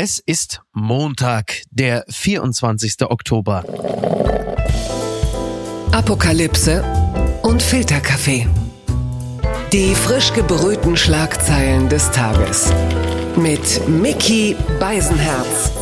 Es ist Montag, der 24. Oktober. Apokalypse und Filterkaffee. Die frisch gebrühten Schlagzeilen des Tages. Mit Mickey Beisenherz.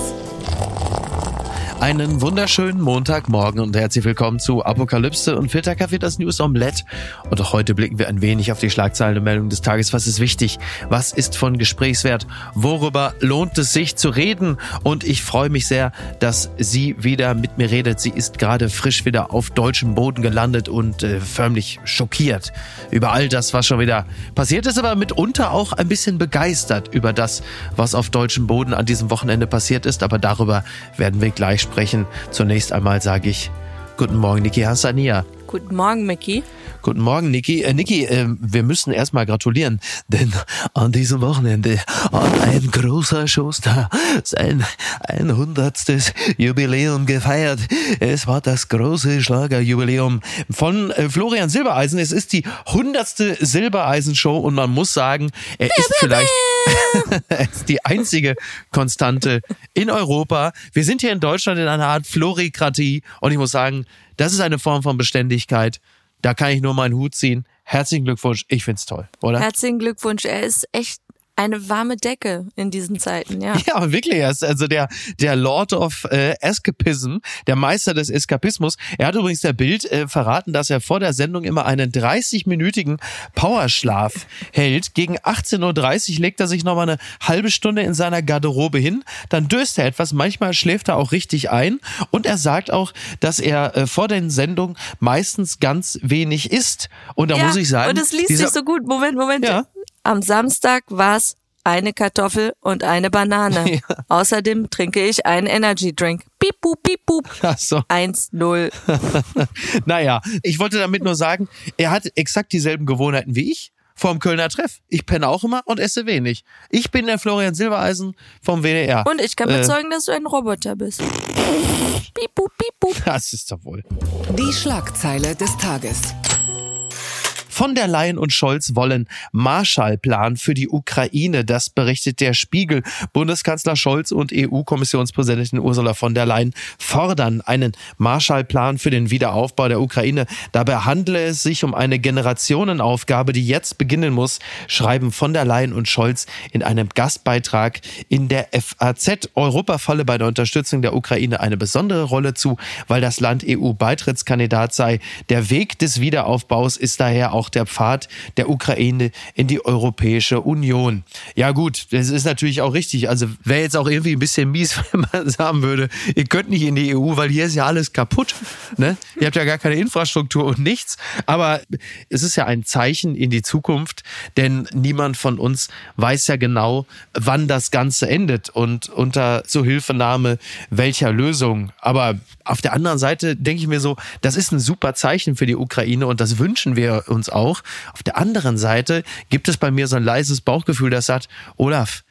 Einen wunderschönen Montagmorgen und herzlich willkommen zu Apokalypse und Filterkaffee, das News Omelette. Und auch heute blicken wir ein wenig auf die Schlagzeilen und Meldungen des Tages. Was ist wichtig? Was ist von Gesprächswert? Worüber lohnt es sich zu reden? Und ich freue mich sehr, dass sie wieder mit mir redet. Sie ist gerade frisch wieder auf deutschem Boden gelandet und äh, förmlich schockiert über all das, was schon wieder passiert ist, aber mitunter auch ein bisschen begeistert über das, was auf deutschem Boden an diesem Wochenende passiert ist. Aber darüber werden wir gleich sprechen. Zunächst einmal sage ich Guten Morgen, Niki Hassania. Guten Morgen, Mickey. Guten Morgen, Niki. Äh, Niki, äh, wir müssen erstmal gratulieren, denn an diesem Wochenende hat ein großer Schuster sein 100. Jubiläum gefeiert. Es war das große Schlagerjubiläum von äh, Florian Silbereisen. Es ist die 100. Silbereisen-Show und man muss sagen, er ist vielleicht ist die einzige Konstante in Europa. Wir sind hier in Deutschland in einer Art Florikratie und ich muss sagen, das ist eine Form von Beständigkeit. Da kann ich nur meinen Hut ziehen. Herzlichen Glückwunsch. Ich find's toll, oder? Herzlichen Glückwunsch. Er ist echt eine warme Decke in diesen Zeiten, ja. Ja, wirklich. Er ist also der, der Lord of äh, Escapism, der Meister des Eskapismus. Er hat übrigens der Bild äh, verraten, dass er vor der Sendung immer einen 30-minütigen Powerschlaf hält. Gegen 18.30 Uhr legt er sich nochmal eine halbe Stunde in seiner Garderobe hin. Dann döst er etwas. Manchmal schläft er auch richtig ein. Und er sagt auch, dass er äh, vor den Sendungen meistens ganz wenig isst. Und da ja, muss ich sagen. Und es liest sich so gut. Moment, Moment. Ja. Am Samstag war's eine Kartoffel und eine Banane. Ja. Außerdem trinke ich einen Energy Drink. Piep, pup, piep, pup. Ach so. 1-0. naja, ich wollte damit nur sagen, er hat exakt dieselben Gewohnheiten wie ich vom Kölner Treff. Ich penne auch immer und esse wenig. Ich bin der Florian Silbereisen vom WDR. Und ich kann Äh. bezeugen, dass du ein Roboter bist. Piep, pup, piep, pup. Das ist doch wohl. Die Schlagzeile des Tages. Von der Leyen und Scholz wollen Marshallplan für die Ukraine. Das berichtet der Spiegel. Bundeskanzler Scholz und EU-Kommissionspräsidentin Ursula von der Leyen fordern einen Marshallplan für den Wiederaufbau der Ukraine. Dabei handle es sich um eine Generationenaufgabe, die jetzt beginnen muss, schreiben von der Leyen und Scholz in einem Gastbeitrag in der FAZ. Europa falle bei der Unterstützung der Ukraine eine besondere Rolle zu, weil das Land EU-Beitrittskandidat sei. Der Weg des Wiederaufbaus ist daher auch der Pfad der Ukraine in die Europäische Union. Ja gut, das ist natürlich auch richtig. Also wäre jetzt auch irgendwie ein bisschen mies, wenn man sagen würde, ihr könnt nicht in die EU, weil hier ist ja alles kaputt. Ne? Ihr habt ja gar keine Infrastruktur und nichts. Aber es ist ja ein Zeichen in die Zukunft, denn niemand von uns weiß ja genau, wann das Ganze endet und unter Zuhilfenahme welcher Lösung. Aber auf der anderen Seite denke ich mir so, das ist ein super Zeichen für die Ukraine und das wünschen wir uns auch. Auf der anderen Seite gibt es bei mir so ein leises Bauchgefühl, das sagt, Olaf,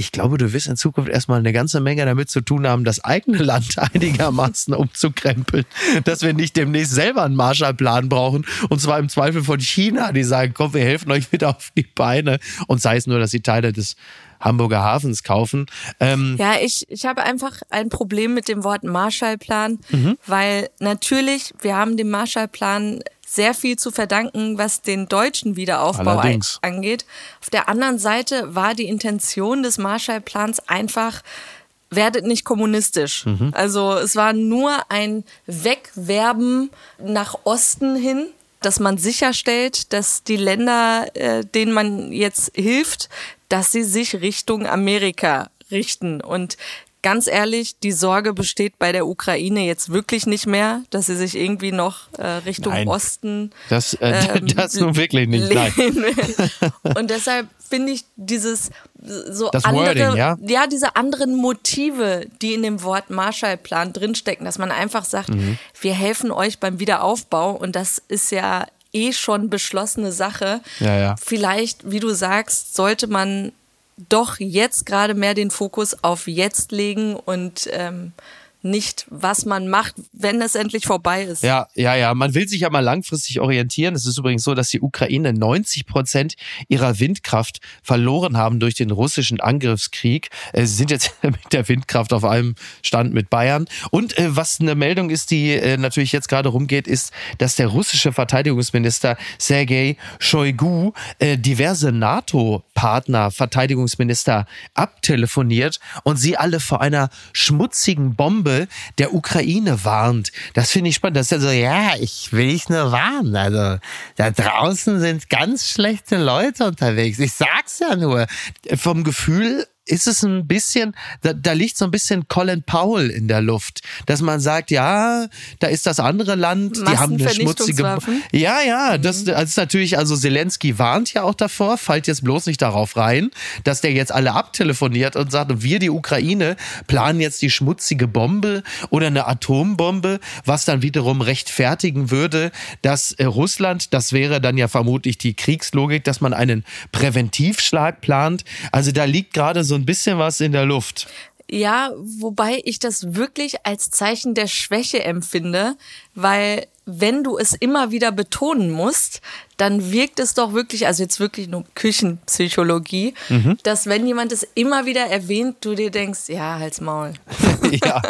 ich glaube, du wirst in Zukunft erstmal eine ganze Menge damit zu tun haben, das eigene Land einigermaßen umzukrempeln, dass wir nicht demnächst selber einen Marshallplan brauchen und zwar im Zweifel von China, die sagen, komm, wir helfen euch wieder auf die Beine und sei es nur, dass sie Teile des Hamburger Hafens kaufen. Ähm, Ja, ich, ich habe einfach ein Problem mit dem Wort Marshallplan, Mhm. weil natürlich, wir haben dem Marshallplan sehr viel zu verdanken, was den deutschen Wiederaufbau Allerdings. angeht. Auf der anderen Seite war die Intention des Marshallplans einfach, werdet nicht kommunistisch. Mhm. Also es war nur ein Wegwerben nach Osten hin, dass man sicherstellt, dass die Länder, äh, denen man jetzt hilft, dass sie sich Richtung Amerika richten. Und ganz ehrlich, die Sorge besteht bei der Ukraine jetzt wirklich nicht mehr, dass sie sich irgendwie noch äh, Richtung Nein. Osten Das, äh, ähm, das nun wirklich nicht. Nein. Und deshalb finde ich dieses so Das andere, Wording, ja? ja, diese anderen Motive, die in dem Wort Marshallplan drinstecken, dass man einfach sagt, Mhm. wir helfen euch beim Wiederaufbau und das ist ja eh schon beschlossene Sache. Ja, ja. Vielleicht, wie du sagst, sollte man doch jetzt gerade mehr den Fokus auf jetzt legen und ähm, nicht, was man macht, wenn es endlich vorbei ist. Ja, ja, ja. Man will sich ja mal langfristig orientieren. Es ist übrigens so, dass die Ukraine 90 Prozent ihrer Windkraft verloren haben durch den russischen Angriffskrieg. Äh, sie sind jetzt mit der Windkraft auf einem Stand mit Bayern. Und äh, was eine Meldung ist, die äh, natürlich jetzt gerade rumgeht, ist, dass der russische Verteidigungsminister Sergei Shoigu diverse NATO-Partner, Verteidigungsminister abtelefoniert und sie alle vor einer schmutzigen Bombe der Ukraine warnt. Das finde ich spannend. Das ist ja so, ja, ich will dich nur warnen. Also da draußen sind ganz schlechte Leute unterwegs. Ich sag's ja nur. Vom Gefühl ist es ein bisschen, da, da liegt so ein bisschen Colin Powell in der Luft, dass man sagt, ja, da ist das andere Land, die haben eine schmutzige. Ja, ja, das, das ist natürlich, also Zelensky warnt ja auch davor, fallt jetzt bloß nicht darauf rein, dass der jetzt alle abtelefoniert und sagt, wir, die Ukraine, planen jetzt die schmutzige Bombe oder eine Atombombe, was dann wiederum rechtfertigen würde, dass äh, Russland, das wäre dann ja vermutlich die Kriegslogik, dass man einen Präventivschlag plant. Also da liegt gerade so ein bisschen was in der Luft. Ja, wobei ich das wirklich als Zeichen der Schwäche empfinde, weil wenn du es immer wieder betonen musst, dann wirkt es doch wirklich, also jetzt wirklich nur Küchenpsychologie, mhm. dass wenn jemand es immer wieder erwähnt, du dir denkst, ja, halt's Maul. ja,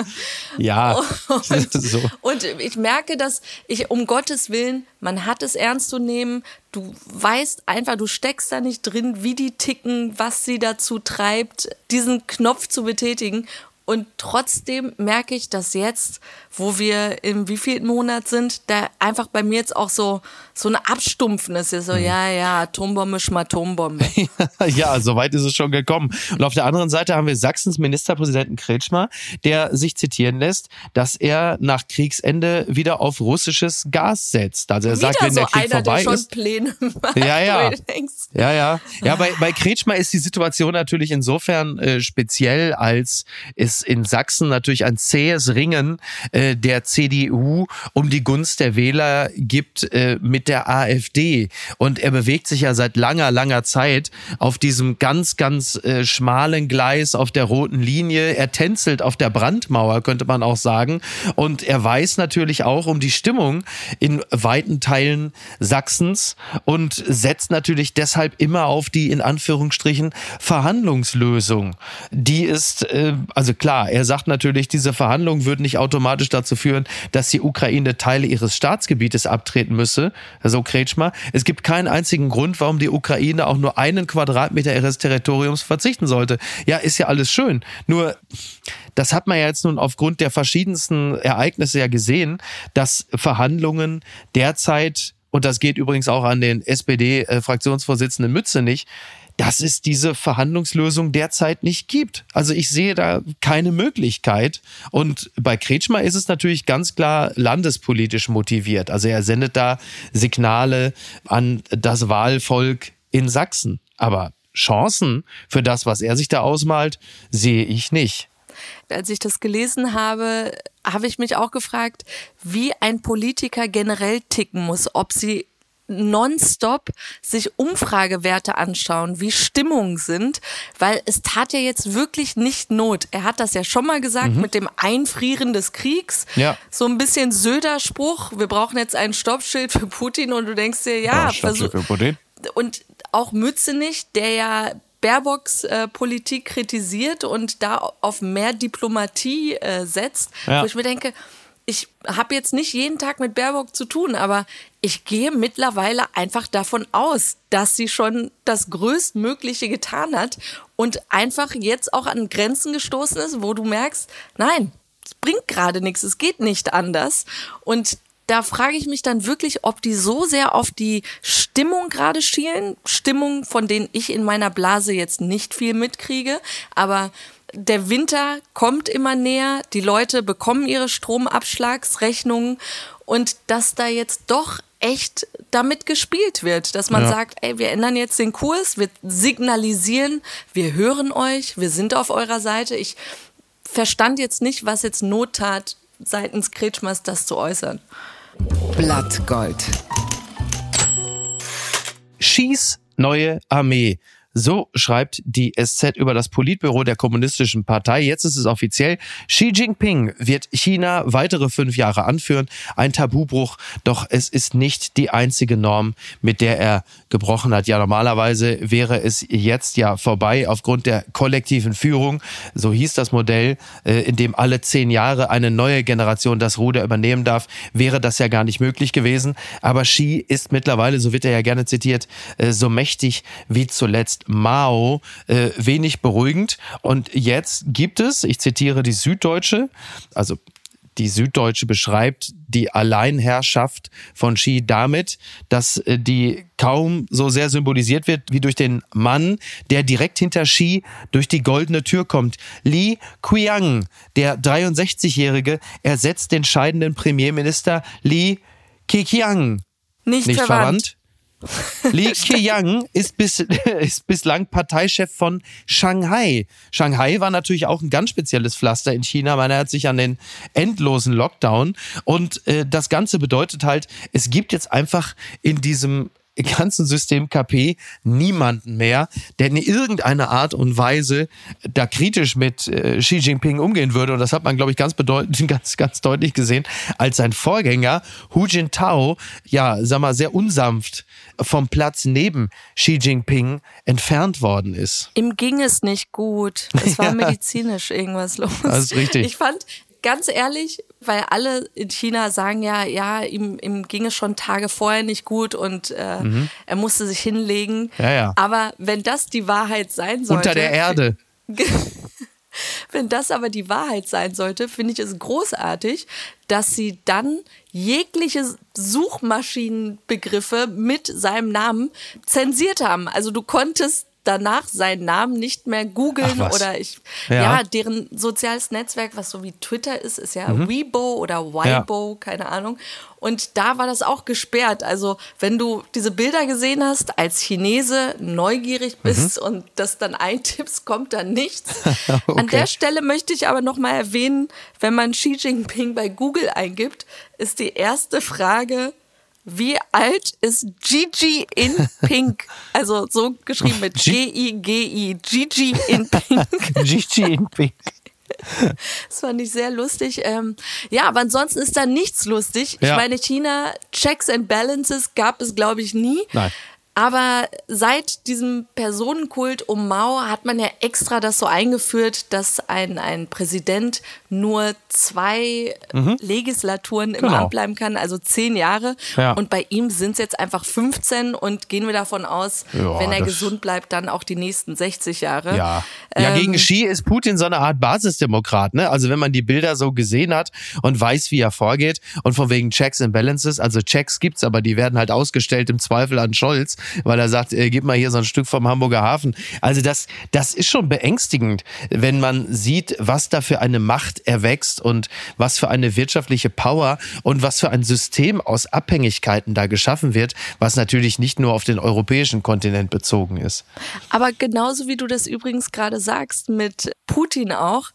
ja. Und, so. und ich merke, dass ich um Gottes Willen, man hat es ernst zu nehmen, du weißt einfach, du steckst da nicht drin, wie die ticken, was sie dazu treibt, diesen Knopf zu betätigen. Und trotzdem merke ich, dass jetzt, wo wir im wievielten Monat sind, da einfach bei mir jetzt auch so, so eine Abstumpfnis ist. So, mhm. ja, ja, Atombombe, Schmatombombe. ja, so weit ist es schon gekommen. Und auf der anderen Seite haben wir Sachsens Ministerpräsidenten Kretschmer, der sich zitieren lässt, dass er nach Kriegsende wieder auf russisches Gas setzt. Also er wieder sagt, wenn so der Krieg einer, vorbei der ist. Pläne macht, ja, ja. Ja, ja. Ja, bei, bei Kretschmer ist die Situation natürlich insofern äh, speziell, als es in Sachsen natürlich ein zähes Ringen äh, der CDU um die Gunst der Wähler gibt äh, mit der AfD. Und er bewegt sich ja seit langer, langer Zeit auf diesem ganz, ganz äh, schmalen Gleis auf der roten Linie. Er tänzelt auf der Brandmauer, könnte man auch sagen. Und er weiß natürlich auch um die Stimmung in weiten Teilen Sachsens und setzt natürlich deshalb immer auf die in Anführungsstrichen Verhandlungslösung. Die ist, äh, also klar, klar, er sagt natürlich, diese Verhandlungen würden nicht automatisch dazu führen, dass die Ukraine Teile ihres Staatsgebietes abtreten müsse, so Kretschmer. Es gibt keinen einzigen Grund, warum die Ukraine auch nur einen Quadratmeter ihres Territoriums verzichten sollte. Ja, ist ja alles schön. Nur, das hat man ja jetzt nun aufgrund der verschiedensten Ereignisse ja gesehen, dass Verhandlungen derzeit und das geht übrigens auch an den SPD-Fraktionsvorsitzenden Mütze nicht, dass es diese Verhandlungslösung derzeit nicht gibt. Also ich sehe da keine Möglichkeit. Und bei Kretschmer ist es natürlich ganz klar landespolitisch motiviert. Also er sendet da Signale an das Wahlvolk in Sachsen. Aber Chancen für das, was er sich da ausmalt, sehe ich nicht. Als ich das gelesen habe, habe ich mich auch gefragt, wie ein Politiker generell ticken muss, ob sie nonstop sich Umfragewerte anschauen, wie Stimmungen sind, weil es tat ja jetzt wirklich nicht Not. Er hat das ja schon mal gesagt mhm. mit dem Einfrieren des Kriegs. Ja. So ein bisschen Söder-Spruch, wir brauchen jetzt ein Stoppschild für Putin und du denkst dir, ja, ja Stoppschild für Putin. Und auch Mützenich, der ja Baerbocks äh, Politik kritisiert und da auf mehr Diplomatie äh, setzt, ja. wo ich mir denke, ich habe jetzt nicht jeden Tag mit Baerbock zu tun, aber ich gehe mittlerweile einfach davon aus, dass sie schon das Größtmögliche getan hat und einfach jetzt auch an Grenzen gestoßen ist, wo du merkst, nein, es bringt gerade nichts, es geht nicht anders. Und da frage ich mich dann wirklich, ob die so sehr auf die Stimmung gerade schielen. Stimmung, von denen ich in meiner Blase jetzt nicht viel mitkriege, aber der Winter kommt immer näher, die Leute bekommen ihre Stromabschlagsrechnungen und dass da jetzt doch echt damit gespielt wird, dass man ja. sagt, ey, wir ändern jetzt den Kurs, wir signalisieren, wir hören euch, wir sind auf eurer Seite. Ich verstand jetzt nicht, was jetzt Not tat, seitens Kretschmers das zu äußern. Blattgold. Schieß neue Armee So schreibt die SZ über das Politbüro der Kommunistischen Partei. Jetzt ist es offiziell. Xi Jinping wird China weitere fünf Jahre anführen. Ein Tabubruch, doch es ist nicht die einzige Norm, mit der er gebrochen hat. Ja, normalerweise wäre es jetzt ja vorbei aufgrund der kollektiven Führung. So hieß das Modell, äh, in dem alle zehn Jahre eine neue Generation das Ruder übernehmen darf, wäre das ja gar nicht möglich gewesen. Aber Xi ist mittlerweile, so wird er ja gerne zitiert, äh, so mächtig wie zuletzt Mao äh, wenig beruhigend. Und jetzt gibt es, ich zitiere die Süddeutsche, also die Süddeutsche beschreibt die Alleinherrschaft von Xi damit, dass äh, die kaum so sehr symbolisiert wird wie durch den Mann, der direkt hinter Xi durch die goldene Tür kommt. Li Qiang, der 63-Jährige, ersetzt den scheidenden Premierminister Li Keqiang. Nicht, Nicht verwandt. verwandt? Li Keqiang ist, bis, ist bislang Parteichef von Shanghai. Shanghai war natürlich auch ein ganz spezielles Pflaster in China. Man erinnert sich an den endlosen Lockdown. Und äh, das Ganze bedeutet halt, es gibt jetzt einfach in diesem ganzen System KP niemanden mehr, der in irgendeiner Art und Weise da kritisch mit äh, Xi Jinping umgehen würde. Und das hat man, glaube ich, ganz bedeutend, ganz, ganz deutlich gesehen, als sein Vorgänger Hu Jintao, ja, sag mal, sehr unsanft vom Platz neben Xi Jinping entfernt worden ist. Ihm ging es nicht gut. Es war Ja. medizinisch irgendwas los. Das ist richtig. Ich fand, ganz ehrlich, weil alle in China sagen ja, ja, ihm, ihm ging es schon Tage vorher nicht gut und äh, er musste sich hinlegen. Mhm. Ja, ja. Aber wenn das die Wahrheit sein sollte. Unter der Erde. Wenn das aber die Wahrheit sein sollte, finde ich es großartig, dass sie dann jegliche Suchmaschinenbegriffe mit seinem Namen zensiert haben. Also du konntest danach seinen Namen nicht mehr googeln oder ich Ja. Mhm. ja. deren soziales Netzwerk, was so wie Twitter ist, ist ja Weibo oder Weibo, keine Ahnung. Und da war das auch gesperrt. Also wenn du diese Bilder gesehen hast, als Chinese neugierig bist und das dann eintippst, kommt da nichts. An Okay. der Stelle möchte ich aber noch mal erwähnen, wenn man Xi Jinping bei Google eingibt, ist die erste Frage, wie alt ist Gigi in Pink? Also so geschrieben mit G-I-G-I. Gigi in Pink. Xi Jinping. Das fand ich sehr lustig. Ähm, ja, aber ansonsten ist da nichts lustig. Ja. Ich meine, China, Checks and Balances gab es, glaube ich, nie. Nein. Aber seit diesem Personenkult um Mao hat man ja extra das so eingeführt, dass ein, ein Präsident nur zwei Legislaturen im Mhm. Genau. Amt bleiben kann, also zehn Jahre. Ja. Und bei ihm sind es jetzt einfach 15 und gehen wir davon aus, Ja, wenn er gesund bleibt, dann auch die nächsten 60 Jahre. Ja. ja, Ähm, gegen Xi ist Putin so eine Art Basisdemokrat, ne? Also wenn man die Bilder so gesehen hat und weiß, wie er vorgeht und von wegen Checks and Balances, also Checks gibt's, aber die werden halt ausgestellt im Zweifel an Scholz, weil er sagt, äh, gib mal hier so ein Stück vom Hamburger Hafen. Also das, das ist schon beängstigend, wenn man sieht, was da für eine Macht erwächst und was für eine wirtschaftliche Power und was für ein System aus Abhängigkeiten da geschaffen wird, was natürlich nicht nur auf den europäischen Kontinent bezogen ist. Aber genauso wie du das übrigens gerade sagst mit Putin auch,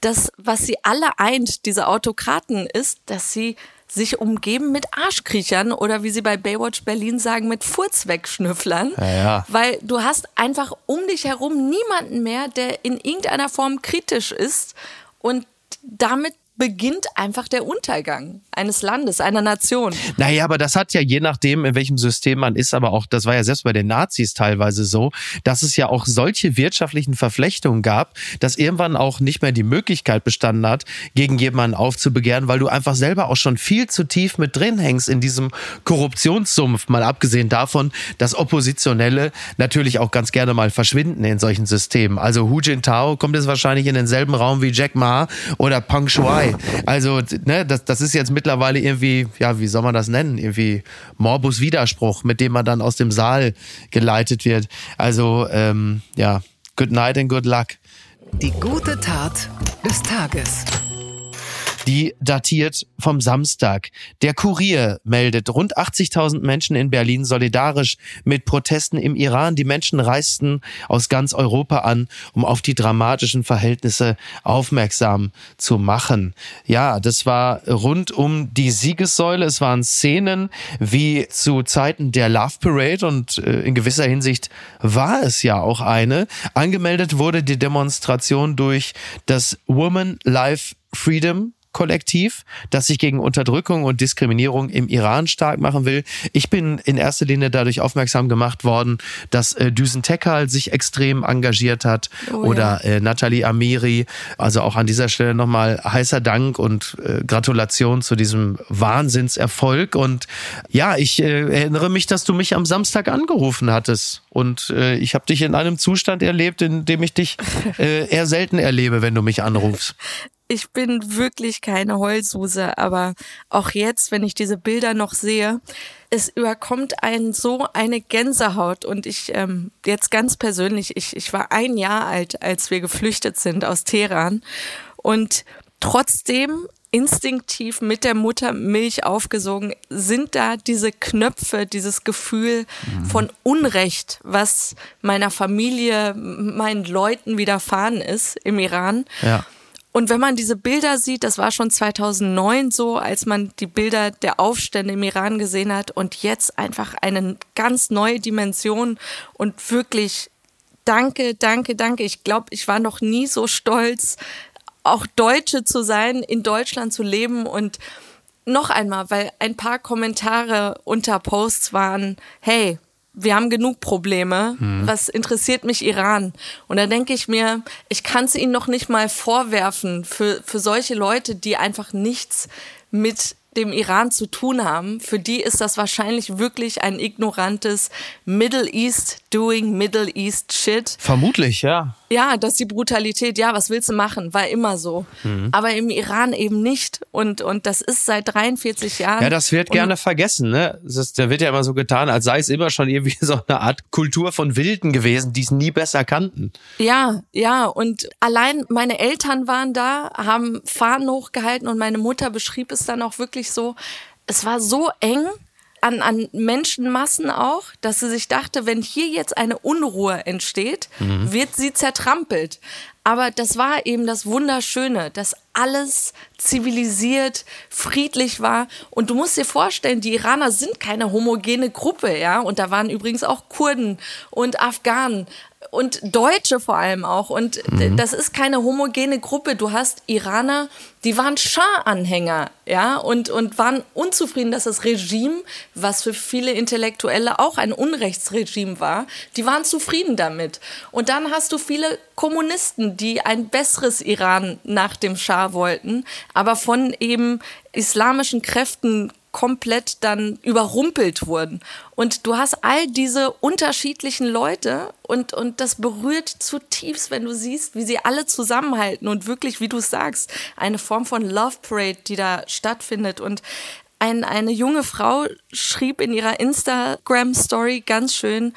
das, was sie alle eint, diese Autokraten, ist, dass sie sich umgeben mit Arschkriechern oder wie sie bei Baywatch Berlin sagen, mit Furzwegschnüfflern. Ja, ja. Weil du hast einfach um dich herum niemanden mehr, der in irgendeiner Form kritisch ist und damit beginnt einfach der Untergang eines Landes, einer Nation. Naja, aber das hat ja je nachdem, in welchem System man ist, aber auch, das war ja selbst bei den Nazis teilweise so, dass es ja auch solche wirtschaftlichen Verflechtungen gab, dass irgendwann auch nicht mehr die Möglichkeit bestanden hat, gegen jemanden aufzubegehren, weil du einfach selber auch schon viel zu tief mit drin hängst in diesem Korruptionssumpf, mal abgesehen davon, dass Oppositionelle natürlich auch ganz gerne mal verschwinden in solchen Systemen. Also Hu Jintao kommt jetzt wahrscheinlich in denselben Raum wie Jack Ma oder Peng Shuai. Also, ne, das, das ist jetzt mittlerweile irgendwie, ja, wie soll man das nennen? Irgendwie Morbus Widerspruch, mit dem man dann aus dem Saal geleitet wird. Also, ähm, ja, good night and good luck. Die gute Tat des Tages. Die datiert vom Samstag. Der Kurier meldet rund 80.000 Menschen in Berlin solidarisch mit Protesten im Iran. Die Menschen reisten aus ganz Europa an, um auf die dramatischen Verhältnisse aufmerksam zu machen. Ja, das war rund um die Siegessäule. Es waren Szenen wie zu Zeiten der Love Parade und äh, in gewisser Hinsicht war es ja auch eine. Angemeldet wurde die Demonstration durch das Woman Life Freedom Kollektiv, das sich gegen Unterdrückung und Diskriminierung im Iran stark machen will. Ich bin in erster Linie dadurch aufmerksam gemacht worden, dass äh, Düsen Tekal sich extrem engagiert hat oh, oder ja. äh, Nathalie Amiri. Also auch an dieser Stelle nochmal heißer Dank und äh, Gratulation zu diesem Wahnsinnserfolg. Und ja, ich äh, erinnere mich, dass du mich am Samstag angerufen hattest. Und äh, ich habe dich in einem Zustand erlebt, in dem ich dich äh, eher selten erlebe, wenn du mich anrufst ich bin wirklich keine Heulsuse, aber auch jetzt, wenn ich diese Bilder noch sehe, es überkommt einen so eine Gänsehaut. Und ich, ähm, jetzt ganz persönlich, ich, ich war ein Jahr alt, als wir geflüchtet sind aus Teheran. Und trotzdem instinktiv mit der Muttermilch aufgesogen, sind da diese Knöpfe, dieses Gefühl mhm. von Unrecht, was meiner Familie, meinen Leuten widerfahren ist im Iran. Ja. Und wenn man diese Bilder sieht, das war schon 2009 so, als man die Bilder der Aufstände im Iran gesehen hat und jetzt einfach eine ganz neue Dimension und wirklich danke, danke, danke. Ich glaube, ich war noch nie so stolz, auch Deutsche zu sein, in Deutschland zu leben und noch einmal, weil ein paar Kommentare unter Posts waren, hey, wir haben genug Probleme. Mhm. Was interessiert mich Iran? Und da denke ich mir, ich kann es ihnen noch nicht mal vorwerfen für, für solche Leute, die einfach nichts mit dem Iran zu tun haben, für die ist das wahrscheinlich wirklich ein ignorantes Middle East doing Middle East Shit. Vermutlich, ja. Ja, dass die Brutalität, ja, was willst du machen, war immer so. Mhm. Aber im Iran eben nicht. Und, und das ist seit 43 Jahren. Ja, das wird gerne vergessen, ne? da wird ja immer so getan, als sei es immer schon irgendwie so eine Art Kultur von Wilden gewesen, die es nie besser kannten. Ja, ja. Und allein meine Eltern waren da, haben Fahnen hochgehalten und meine Mutter beschrieb es dann auch wirklich so. Es war so eng, an, an Menschenmassen auch, dass sie sich dachte, wenn hier jetzt eine Unruhe entsteht, mhm. wird sie zertrampelt. Aber das war eben das Wunderschöne, dass alles zivilisiert, friedlich war. Und du musst dir vorstellen, die Iraner sind keine homogene Gruppe, ja. Und da waren übrigens auch Kurden und Afghanen und Deutsche vor allem auch. Und mhm. das ist keine homogene Gruppe. Du hast Iraner, die waren Schah-Anhänger, ja, und, und waren unzufrieden, dass das Regime, was für viele Intellektuelle auch ein Unrechtsregime war, die waren zufrieden damit. Und dann hast du viele Kommunisten, die ein besseres Iran nach dem Schah wollten, aber von eben islamischen Kräften komplett dann überrumpelt wurden. Und du hast all diese unterschiedlichen Leute und, und das berührt zutiefst, wenn du siehst, wie sie alle zusammenhalten und wirklich, wie du sagst, eine Form von Love Parade, die da stattfindet. Und ein, eine junge Frau schrieb in ihrer Instagram-Story ganz schön,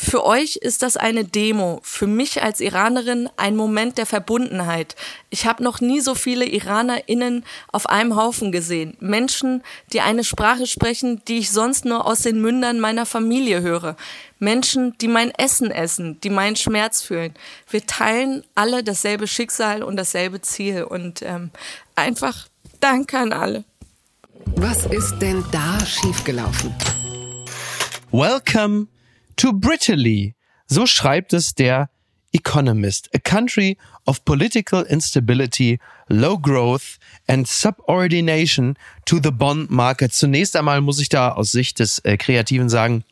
für euch ist das eine Demo, für mich als Iranerin ein Moment der Verbundenheit. Ich habe noch nie so viele Iranerinnen auf einem Haufen gesehen. Menschen, die eine Sprache sprechen, die ich sonst nur aus den Mündern meiner Familie höre. Menschen, die mein Essen essen, die meinen Schmerz fühlen. Wir teilen alle dasselbe Schicksal und dasselbe Ziel. Und ähm, einfach Danke an alle. Was ist denn da schiefgelaufen? Welcome to Brittany. So schreibt es der Economist. A country of political instability, low growth and subordination to the bond market. Zunächst einmal muss ich da aus Sicht des äh, Kreativen sagen,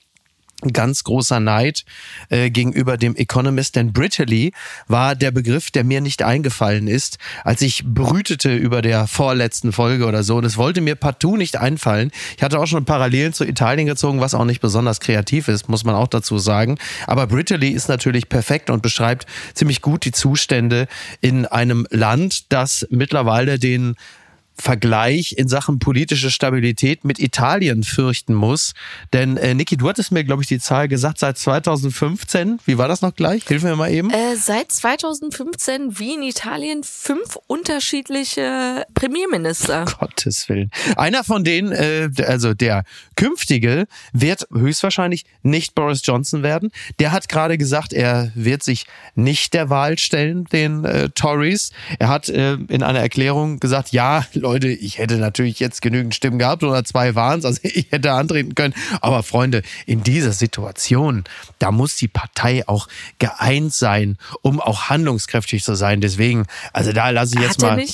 ganz großer Neid äh, gegenüber dem Economist, denn Brittany war der Begriff, der mir nicht eingefallen ist, als ich brütete über der vorletzten Folge oder so. Und es wollte mir partout nicht einfallen. Ich hatte auch schon Parallelen zu Italien gezogen, was auch nicht besonders kreativ ist, muss man auch dazu sagen. Aber Brittany ist natürlich perfekt und beschreibt ziemlich gut die Zustände in einem Land, das mittlerweile den Vergleich in Sachen politische Stabilität mit Italien fürchten muss. Denn äh, Niki, du hattest mir, glaube ich, die Zahl gesagt, seit 2015, wie war das noch gleich? Hilf mir mal eben. Äh, seit 2015 wie in Italien fünf unterschiedliche Premierminister. Gottes Willen. Einer von denen, äh, also der künftige, wird höchstwahrscheinlich nicht Boris Johnson werden. Der hat gerade gesagt, er wird sich nicht der Wahl stellen, den äh, Tories. Er hat äh, in einer Erklärung gesagt, ja, Leute, ich hätte natürlich jetzt genügend Stimmen gehabt oder zwei waren es, also ich hätte antreten können. Aber Freunde, in dieser Situation, da muss die Partei auch geeint sein, um auch handlungskräftig zu sein. Deswegen, also da lasse ich jetzt Hat er mal.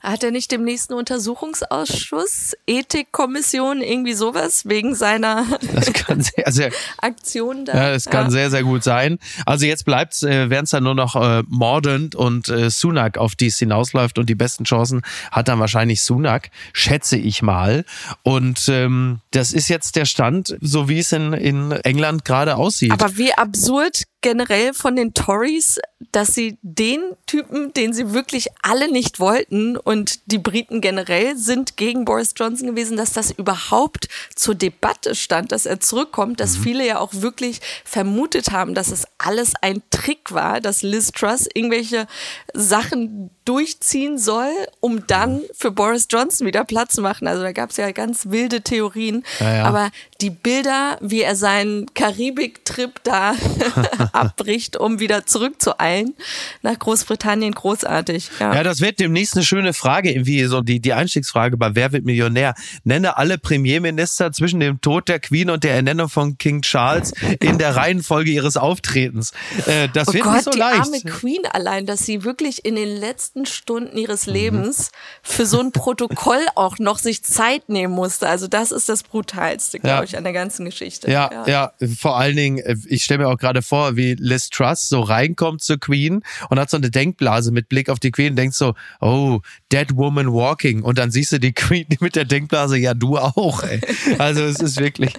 Hat er nicht dem nächsten Untersuchungsausschuss, Ethikkommission, irgendwie sowas, wegen seiner Das kann sehr, sehr, Aktion da? Ja, das kann Ja. sehr, sehr gut sein. Also jetzt bleibt's, äh, wären es dann nur noch äh, Mordaunt und äh, Sunak, auf die es hinausläuft. Und die besten Chancen hat dann wahrscheinlich Sunak, schätze ich mal. Und ähm, das ist jetzt der Stand, so wie es in, in England gerade aussieht. Aber wie absurd generell von den Tories, dass sie den Typen, den sie wirklich alle nicht wollten und die Briten generell sind gegen Boris Johnson gewesen, dass das überhaupt zur Debatte stand, dass er zurückkommt, dass viele ja auch wirklich vermutet haben, dass es alles ein Trick war, dass Liz Truss irgendwelche Sachen durchziehen soll, um dann für Boris Johnson wieder Platz zu machen. Also da gab es ja ganz wilde Theorien. Ja, ja. Aber die Bilder, wie er seinen Karibik-Trip da abbricht, um wieder zurückzueilen nach Großbritannien, großartig. Ja. Ja, das wird demnächst eine schöne Frage, irgendwie so die, die Einstiegsfrage bei Wer wird Millionär? Nenne alle Premierminister zwischen dem Tod der Queen und der Ernennung von King Charles in der Reihenfolge ihres Auftretens. Äh, das Oh wird Gott, nicht so die leicht. arme Queen allein, dass sie wirklich in den letzten Stunden Mhm. ihres Lebens für so ein Protokoll auch noch sich Zeit nehmen musste. Also das ist das Brutalste, glaube Ja. Ich, an der ganzen Geschichte. Ja, ja, vor allen Dingen, äh, ich stelle mir auch gerade vor, wie Liz Truss so reinkommt zur Queen und hat so eine Denkblase mit Blick auf die Queen und denkt so, oh, dead woman walking. Und dann siehst du die Queen mit der Denkblase, ja, du auch, ey. Also es ist wirklich.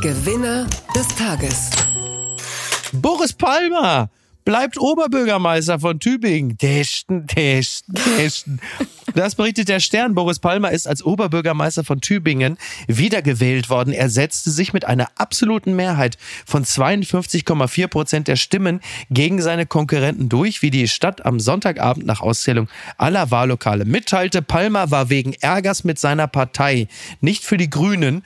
Gewinner des Tages. Boris Palmer bleibt Oberbürgermeister von Tübingen. Testen, testen, testen. Das berichtet der Stern. Boris Palmer ist als Oberbürgermeister von Tübingen wiedergewählt worden. Er setzte sich mit einer absoluten Mehrheit von 52,4 Prozent der Stimmen gegen seine Konkurrenten durch, wie die Stadt am Sonntagabend nach Auszählung aller Wahllokale mitteilte. Palmer war wegen Ärgers mit seiner Partei nicht für die Grünen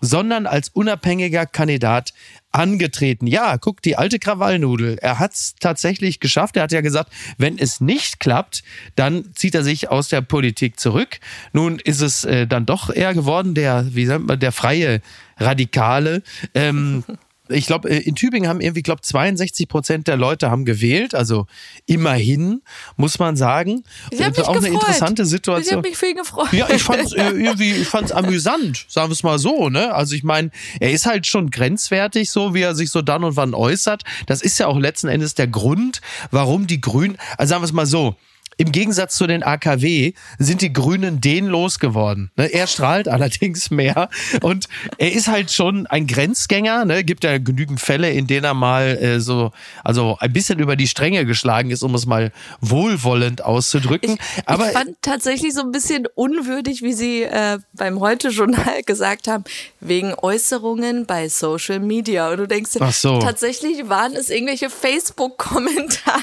sondern als unabhängiger Kandidat angetreten. Ja, guck, die alte Krawallnudel. Er hat es tatsächlich geschafft. Er hat ja gesagt, wenn es nicht klappt, dann zieht er sich aus der Politik zurück. Nun ist es äh, dann doch eher geworden, der, wie sagt man, der freie Radikale. Ähm, ich glaube, in Tübingen haben irgendwie, glaube 62 Prozent der Leute haben gewählt. Also immerhin, muss man sagen. Ich habe mich auch gefreut. eine interessante Ich Situation. habe mich viel gefreut. Ja, ich fand's äh, irgendwie, ich fand's amüsant, sagen wir es mal so, ne? Also ich meine, er ist halt schon grenzwertig, so wie er sich so dann und wann äußert. Das ist ja auch letzten Endes der Grund, warum die Grünen, also sagen wir es mal so. Im Gegensatz zu den AKW sind die Grünen den losgeworden. Ne? Er strahlt allerdings mehr und er ist halt schon ein Grenzgänger. Ne? Gibt ja genügend Fälle, in denen er mal äh, so, also ein bisschen über die Stränge geschlagen ist, um es mal wohlwollend auszudrücken. Ich, Aber ich fand tatsächlich so ein bisschen unwürdig, wie Sie äh, beim Heute-Journal gesagt haben, wegen Äußerungen bei Social Media. Und du denkst, so. tatsächlich waren es irgendwelche Facebook-Kommentare.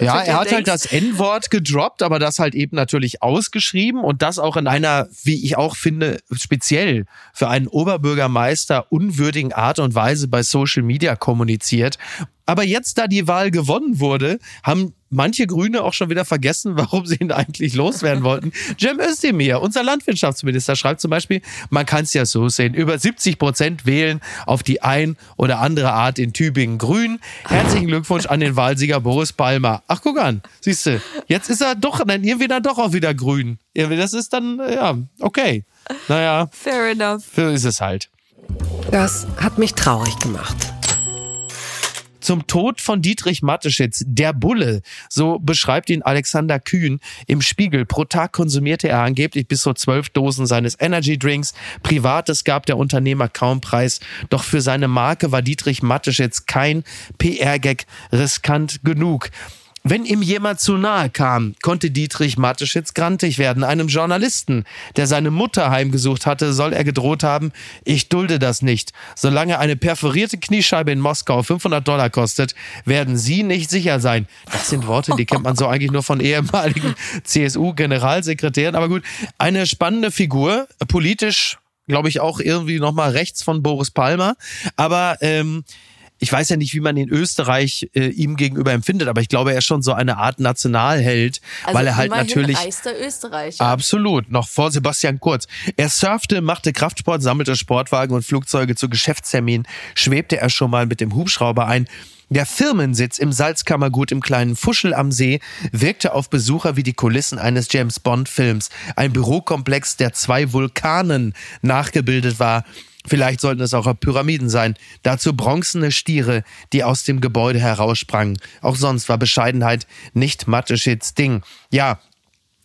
Ja, er hat halt denkst, das N-Wort gedroppt, aber das halt eben natürlich ausgeschrieben und das auch in einer, wie ich auch finde, speziell für einen Oberbürgermeister unwürdigen Art und Weise bei Social Media kommuniziert. Aber jetzt, da die Wahl gewonnen wurde, haben manche Grüne auch schon wieder vergessen, warum sie ihn eigentlich loswerden wollten. Cem Özdemir, unser Landwirtschaftsminister, schreibt zum Beispiel, man kann es ja so sehen, über 70 Prozent wählen auf die ein oder andere Art in Tübingen grün. Herzlichen Glückwunsch an den Wahlsieger Boris Palmer. Ach, guck an, siehst du, jetzt ist er doch, dann irgendwie dann doch auch wieder grün. Irgendwie, Das ist dann, ja, okay. Naja, Fair enough. so ist es halt. Das hat mich traurig gemacht. Zum Tod von Dietrich Mateschitz, der Bulle, so beschreibt ihn Alexander Kühn im Spiegel. Pro Tag konsumierte er angeblich bis zu zwölf Dosen seines Energy Drinks. Privates gab der Unternehmer kaum preis. Doch für seine Marke war Dietrich Mateschitz kein PR-Gag riskant genug. Wenn ihm jemand zu nahe kam, konnte Dietrich Mateschitz grantig werden. Einem Journalisten, der seine Mutter heimgesucht hatte, soll er gedroht haben, ich dulde das nicht. Solange eine perforierte Kniescheibe in Moskau 500 Dollar kostet, werden Sie nicht sicher sein. Das sind Worte, die kennt man so eigentlich nur von ehemaligen CSU-Generalsekretären. Aber gut, eine spannende Figur, politisch glaube ich, auch irgendwie nochmal rechts von Boris Palmer. Aber ähm, ich weiß ja nicht, wie man in Österreich äh, ihm gegenüber empfindet, aber ich glaube, er ist schon so eine Art Nationalheld, Also weil er halt natürlich Österreicher. Absolut, noch vor Sebastian Kurz. Er surfte, machte Kraftsport, sammelte Sportwagen und Flugzeuge zu Geschäftsterminen, schwebte er schon mal mit dem Hubschrauber ein. Der Firmensitz im Salzkammergut im kleinen Fuschel am See wirkte auf Besucher wie die Kulissen eines James Bond Films. Ein Bürokomplex, der zwei Vulkanen nachgebildet war. Vielleicht sollten es auch Pyramiden sein. Dazu bronzene Stiere, die aus dem Gebäude heraussprangen. Auch sonst war Bescheidenheit nicht Mateschitz Ding. Ja,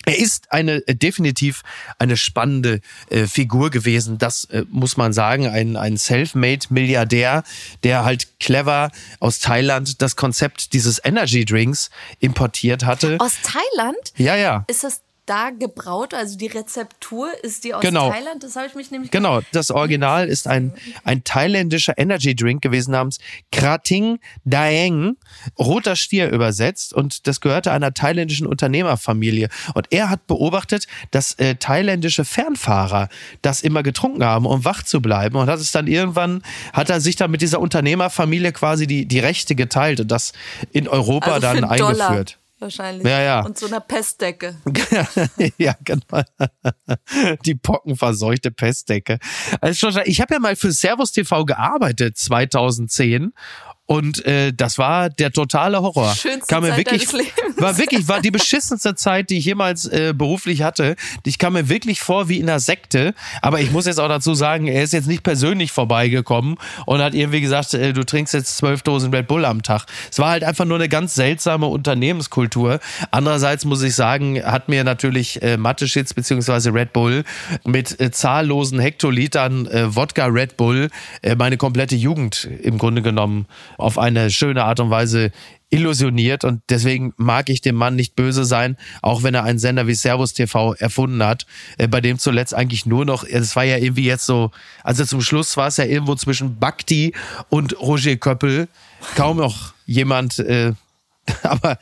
er ist eine äh, definitiv eine spannende äh, Figur gewesen, das äh, muss man sagen, ein, ein self-made Milliardär, der halt clever aus Thailand das Konzept dieses Energy Drinks importiert hatte. Aus Thailand? Ja, ja. Ist das da gebraut? Also die Rezeptur ist die aus Genau. Thailand? Das habe ich mich nämlich Genau, das Original ist ein, ein thailändischer Energy Drink gewesen namens Krating Daeng, roter Stier übersetzt und das gehörte einer thailändischen Unternehmerfamilie. Und er hat beobachtet, dass äh, thailändische Fernfahrer das immer getrunken haben, um wach zu bleiben und hat es dann irgendwann, hat er sich dann mit dieser Unternehmerfamilie quasi die, die Rechte geteilt und das in Europa also dann eingeführt. Wahrscheinlich. Ja, ja. Und so einer Pestdecke. ja, genau. Die pockenverseuchte Pestdecke. Also ich habe ja mal für Servus TV gearbeitet 2010 und äh, das war der totale Horror. Schönste kam mir Zeit wirklich, war wirklich, war die beschissenste Zeit, die ich jemals äh, beruflich hatte. Ich kam mir wirklich vor wie in einer Sekte. Aber ich muss jetzt auch dazu sagen, er ist jetzt nicht persönlich vorbeigekommen und hat irgendwie gesagt, äh, du trinkst jetzt zwölf Dosen Red Bull am Tag. Es war halt einfach nur eine ganz seltsame Unternehmenskultur. Andererseits muss ich sagen, hat mir natürlich äh, Mateschitz beziehungsweise Red Bull mit äh, zahllosen Hektolitern äh, Wodka Red Bull äh, meine komplette Jugend im Grunde genommen auf eine schöne Art und Weise illusioniert und deswegen mag ich dem Mann nicht böse sein, auch wenn er einen Sender wie Servus TV erfunden hat, äh, bei dem zuletzt eigentlich nur noch, es war ja irgendwie jetzt so, also zum Schluss war es ja irgendwo zwischen Bhakti und Roger Köppel, kaum noch jemand, äh, aber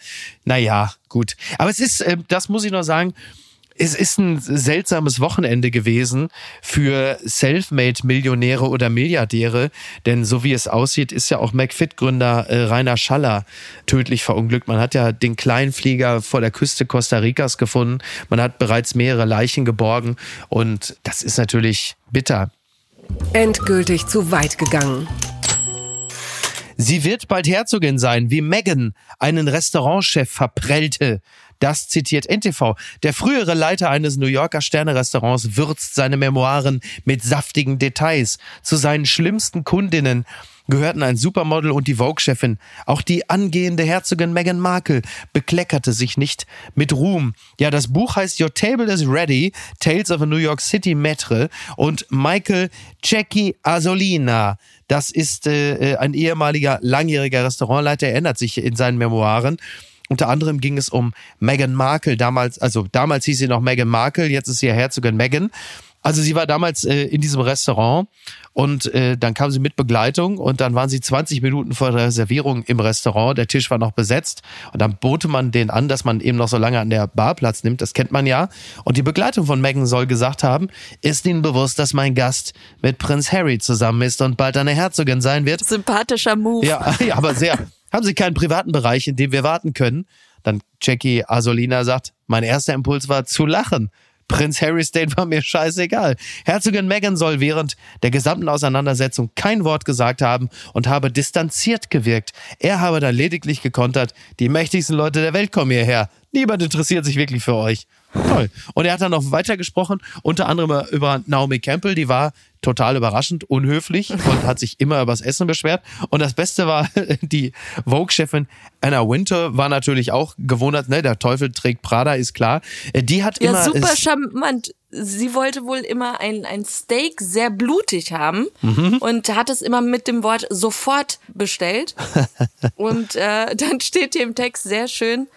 naja, gut. Aber es ist, äh, das muss ich noch sagen, es ist ein seltsames Wochenende gewesen für Selfmade-Millionäre oder Milliardäre, denn so wie es aussieht, ist ja auch McFit-Gründer äh, Rainer Schaller tödlich verunglückt. Man hat ja den Kleinflieger vor der Küste Costa Ricas gefunden. Man hat bereits mehrere Leichen geborgen und das ist natürlich bitter. Endgültig zu weit gegangen. Sie wird bald Herzogin sein, wie Meghan einen Restaurantchef verprellte. Das zitiert NTV. Der frühere Leiter eines New Yorker Sternerestaurants würzt seine Memoiren mit saftigen Details. Zu seinen schlimmsten Kundinnen gehörten ein Supermodel und die Vogue-Chefin. Auch die angehende Herzogin Meghan Markle bekleckerte sich nicht mit Ruhm. Ja, das Buch heißt Your Table is Ready, Tales of a New York City Metre und Michael Cecchi Asolina. Das ist äh, ein ehemaliger langjähriger Restaurantleiter, er erinnert sich in seinen Memoiren. Unter anderem ging es um Meghan Markle, damals, also damals hieß sie noch Meghan Markle, jetzt ist sie Herzogin Meghan. Also sie war damals äh, in diesem Restaurant und äh, dann kam sie mit Begleitung und dann waren sie 20 Minuten vor der Reservierung im Restaurant. Der Tisch war noch besetzt und dann bote man den an, dass man eben noch so lange an der Bar Platz nimmt. Das kennt man ja. Und die Begleitung von Meghan soll gesagt haben, ist Ihnen bewusst, dass mein Gast mit Prinz Harry zusammen ist und bald eine Herzogin sein wird? Sympathischer Move. Ja, ja, aber sehr. Haben Sie keinen privaten Bereich, in dem wir warten können? Dann Jackie Asolina sagt, mein erster Impuls war zu lachen. Prinz Harry's Date war mir scheißegal. Herzogin Meghan soll während der gesamten Auseinandersetzung kein Wort gesagt haben und habe distanziert gewirkt. Er habe dann lediglich gekontert, die mächtigsten Leute der Welt kommen hierher. Niemand interessiert sich wirklich für euch. Toll. Und er hat dann noch weitergesprochen, unter anderem über Naomi Campbell, die war total überraschend, unhöflich und hat sich immer übers Essen beschwert. Und das Beste war, die Vogue-Chefin Anna Winter war natürlich auch gewundert, ne, der Teufel trägt Prada, ist klar. Die hat Ja, immer. super es- charmant. Sie wollte wohl immer ein, ein Steak sehr blutig haben Mhm. und hat es immer mit dem Wort sofort bestellt. und äh, dann steht hier im Text sehr schön,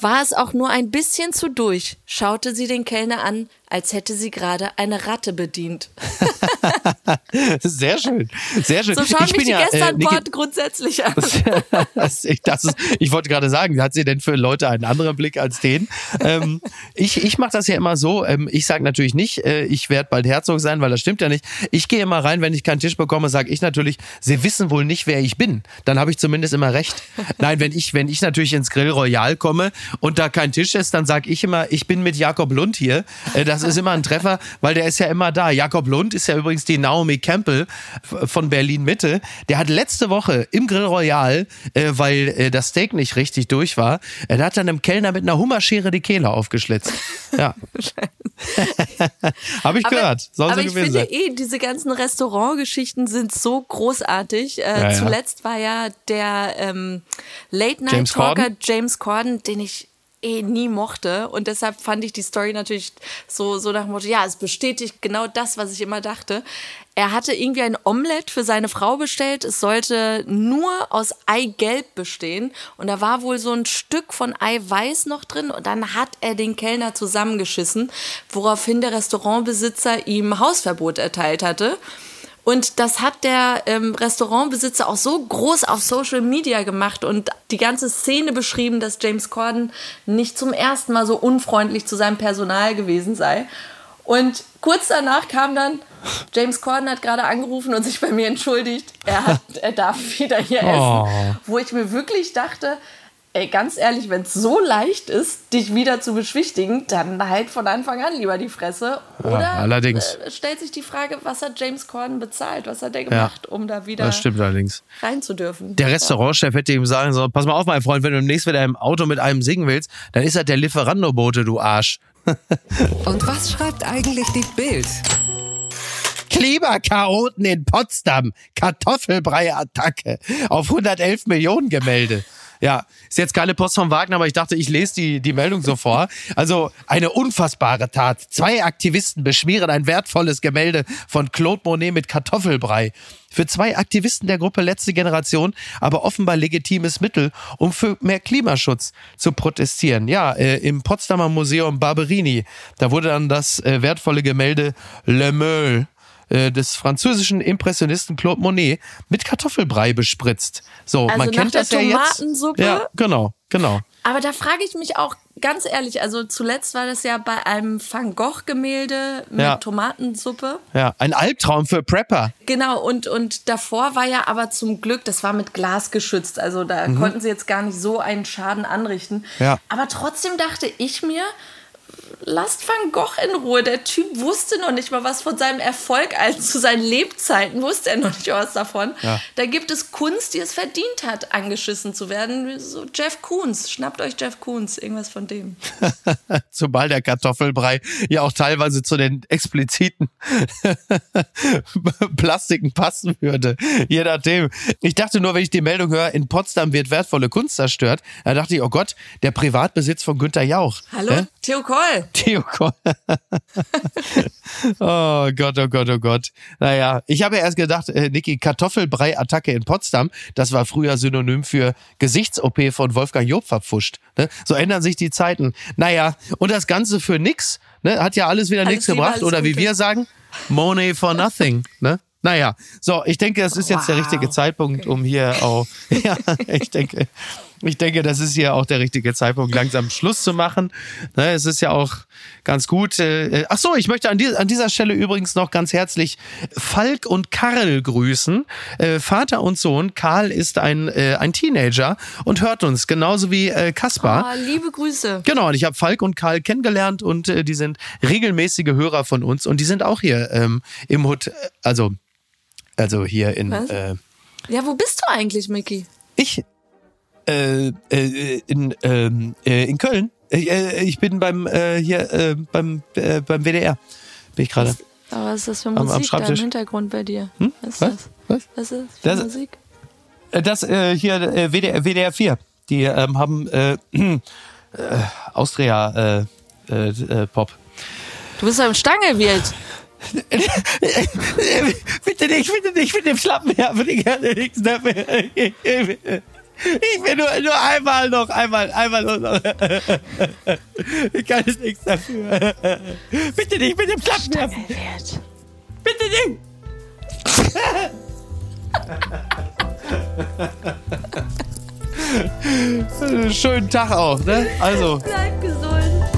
war es auch nur ein bisschen zu durch, schaute sie den Kellner an, als hätte sie gerade eine Ratte bedient. Sehr schön. Sehr schön. So schauen ich mich die ja, äh, gestern Niki, Wort grundsätzlich an. das, ich, das ist, ich wollte gerade sagen, hat sie denn für Leute einen anderen Blick als den? Ähm, ich ich mache das ja immer so. Ähm, ich sage natürlich nicht, äh, ich werde bald Herzog sein, weil das stimmt ja nicht. Ich gehe immer rein, wenn ich keinen Tisch bekomme, sage ich natürlich, sie wissen wohl nicht, wer ich bin. Dann habe ich zumindest immer recht. Nein, wenn ich, wenn ich natürlich ins Grill Royal komme und da kein Tisch ist, dann sage ich immer, ich bin mit Jakob Lund hier. Äh, das ist immer ein Treffer, weil der ist ja immer da. Jakob Lund ist ja übrigens die Naomi Campbell von Berlin Mitte. Der hat letzte Woche im Grill Royal, äh, weil äh, das Steak nicht richtig durch war, äh, der hat dann einem Kellner mit einer Hummerschere die Kehle aufgeschlitzt. Ja. Habe ich gehört. Soll aber so ich gewesen finde sein. eh, diese ganzen Restaurantgeschichten sind so großartig. Äh, Ja, ja. Zuletzt war ja der ähm, Late Night James Talker Corden? James Corden, den ich eh nie mochte und deshalb fand ich die Story natürlich so so nach dem Motto, ja, es bestätigt genau das, was ich immer dachte. Er hatte irgendwie ein Omelett für seine Frau bestellt. Es sollte nur aus Eigelb bestehen und da war wohl so ein Stück von Eiweiß noch drin und dann hat er den Kellner zusammengeschissen, woraufhin der Restaurantbesitzer ihm Hausverbot erteilt hatte. Und das hat der ähm, Restaurantbesitzer auch so groß auf Social Media gemacht und die ganze Szene beschrieben, dass James Corden nicht zum ersten Mal so unfreundlich zu seinem Personal gewesen sei. Und kurz danach kam dann, James Corden hat gerade angerufen und sich bei mir entschuldigt. Er, hat, er darf wieder hier Oh. essen. Wo ich mir wirklich dachte, ey, ganz ehrlich, wenn es so leicht ist, dich wieder zu beschwichtigen, dann halt von Anfang an lieber die Fresse. Oder allerdings. Äh, stellt sich die Frage, was hat James Corden bezahlt? Was hat er gemacht, um da wieder Das stimmt allerdings. rein zu dürfen? Der Restaurantchef hätte ihm sagen sollen, pass mal auf, mein Freund, wenn du demnächst wieder im Auto mit einem singen willst, dann ist das der Lieferando-Bote, du Arsch. Und was schreibt eigentlich die Bild? Klimachaoten in Potsdam. Kartoffelbrei-Attacke auf 111 Millionen Gemälde. Ja, ist jetzt keine Post von Wagner, aber ich dachte, ich lese die, die Meldung so vor. Also eine unfassbare Tat. Zwei Aktivisten beschmieren ein wertvolles Gemälde von Claude Monet mit Kartoffelbrei. Für zwei Aktivisten der Gruppe Letzte Generation, aber offenbar legitimes Mittel, um für mehr Klimaschutz zu protestieren. Ja, äh, im Potsdamer Museum Barberini, da wurde dann das äh, wertvolle Gemälde Le Meul äh, des französischen Impressionisten Claude Monet mit Kartoffelbrei bespritzt. So, Also man kennt das ja jetzt. Tomatensuppe? Ja, genau, genau. Aber da frage ich mich auch ganz ehrlich, also zuletzt war das ja bei einem Van Gogh-Gemälde mit Ja. Tomatensuppe. Ja, ein Albtraum für Prepper. Genau, und, und davor war ja aber zum Glück, das war mit Glas geschützt, also da konnten sie jetzt gar nicht so einen Schaden anrichten. Mhm. Ja. Aber trotzdem dachte ich mir, lasst Van Gogh in Ruhe. Der Typ wusste noch nicht mal was von seinem Erfolg, als zu seinen Lebzeiten wusste er noch nicht was davon. Ja. Da gibt es Kunst, die es verdient hat, angeschissen zu werden. So Jeff Koons, schnappt euch Jeff Koons, irgendwas von dem. Zumal der Kartoffelbrei ja auch teilweise zu den expliziten Plastiken passen würde. Je nachdem. Ich dachte nur, wenn ich die Meldung höre, in Potsdam wird wertvolle Kunst zerstört, da dachte ich, oh Gott, der Privatbesitz von Günter Jauch. Hallo? Hä? Theo Koll. Theo Koll. oh Gott, oh Gott, oh Gott. Naja, ich habe ja erst gedacht, äh, Niki, Kartoffelbrei-Attacke in Potsdam, das war früher Synonym für Gesichts-OP von Wolfgang Job verpfuscht. Ne? So ändern sich die Zeiten. Naja, und das Ganze für nix, ne? hat ja alles wieder nichts gebracht. Oder wie Gute. wir sagen, Money for nothing. Ne? Naja, so, ich denke, es ist jetzt der Wow. richtige Zeitpunkt, um hier auch, ja, ich denke, ich denke, das ist hier auch der richtige Zeitpunkt, langsam Schluss zu machen. Ne, es ist ja auch ganz gut. Äh, ach so, ich möchte an, die, an dieser Stelle übrigens noch ganz herzlich Falk und Karl grüßen. Äh, Vater und Sohn. Karl ist ein, äh, ein Teenager und hört uns, genauso wie äh, Kaspar. Oh, liebe Grüße. Genau, und ich habe Falk und Karl kennengelernt und äh, die sind regelmäßige Hörer von uns und die sind auch hier ähm, im Hut, also, also hier in Was? äh, Ja, wo bist du eigentlich, Mickey? ich äh, äh, in, ähm, äh, in Köln. Ich, äh, ich bin beim hier beim beim WDR. Bin ich gerade. Aber was ist das für Am- am Musik da im. Hintergrund bei dir? Hm? Was ist Was? das? Was? Was ist das für Das- Musik? Das äh, hier WDR, WDR 4. Die ähm, haben Austria Pop. Du bist beim Stangelwirt. bitte nicht, bitte nicht mit dem Schlappen her, würde ich gerne nichts dafür. Ich will nur, nur einmal noch, einmal, einmal noch. Ich kann es nichts dafür. Bitte nicht mit dem werfen. Stangelwirt. Bitte nicht. Schönen Tag auch, ne? Also. Bleib gesund.